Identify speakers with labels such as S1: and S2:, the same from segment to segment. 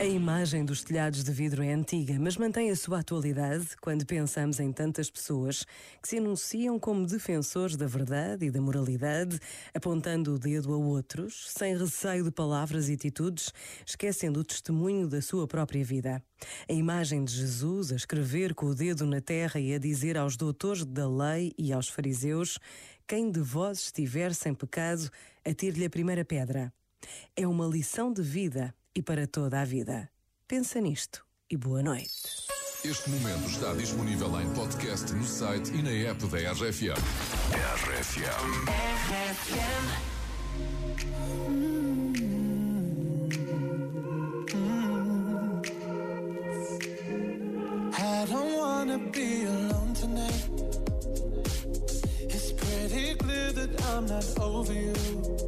S1: A imagem dos telhados de vidro é antiga, mas mantém a sua atualidade quando pensamos em tantas pessoas que se anunciam como defensores da verdade e da moralidade, apontando o dedo a outros, sem receio de palavras e atitudes, esquecendo o testemunho da sua própria vida. A imagem de Jesus a escrever com o dedo na terra e a dizer aos doutores da lei e aos fariseus: Quem de vós estiver sem pecado, atire-lhe a primeira pedra. É uma lição de vida e para toda a vida. Pensa nisto e boa noite.
S2: Este momento está disponível em podcast no site e na app da RFM. RFM.
S3: I don't wanna be alone tonight. It's pretty clear that I'm not over you.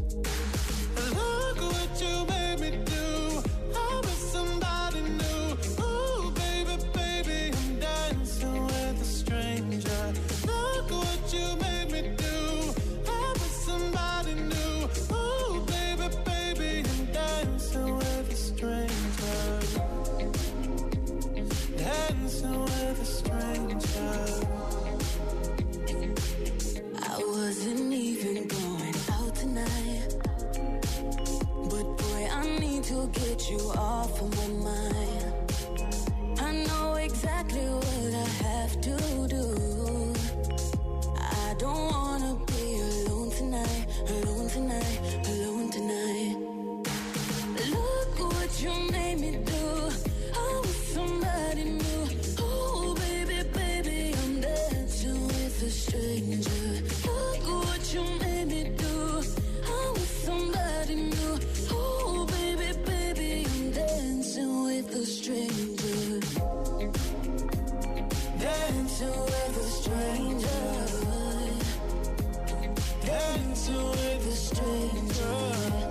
S3: I
S4: wasn't even going out tonight. But boy, I need to get you off of my mind. I know exactly what I have to do. I don't wanna be alone tonight, alone tonight, alone tonight. Dancing with a stranger. Dancing with a stranger.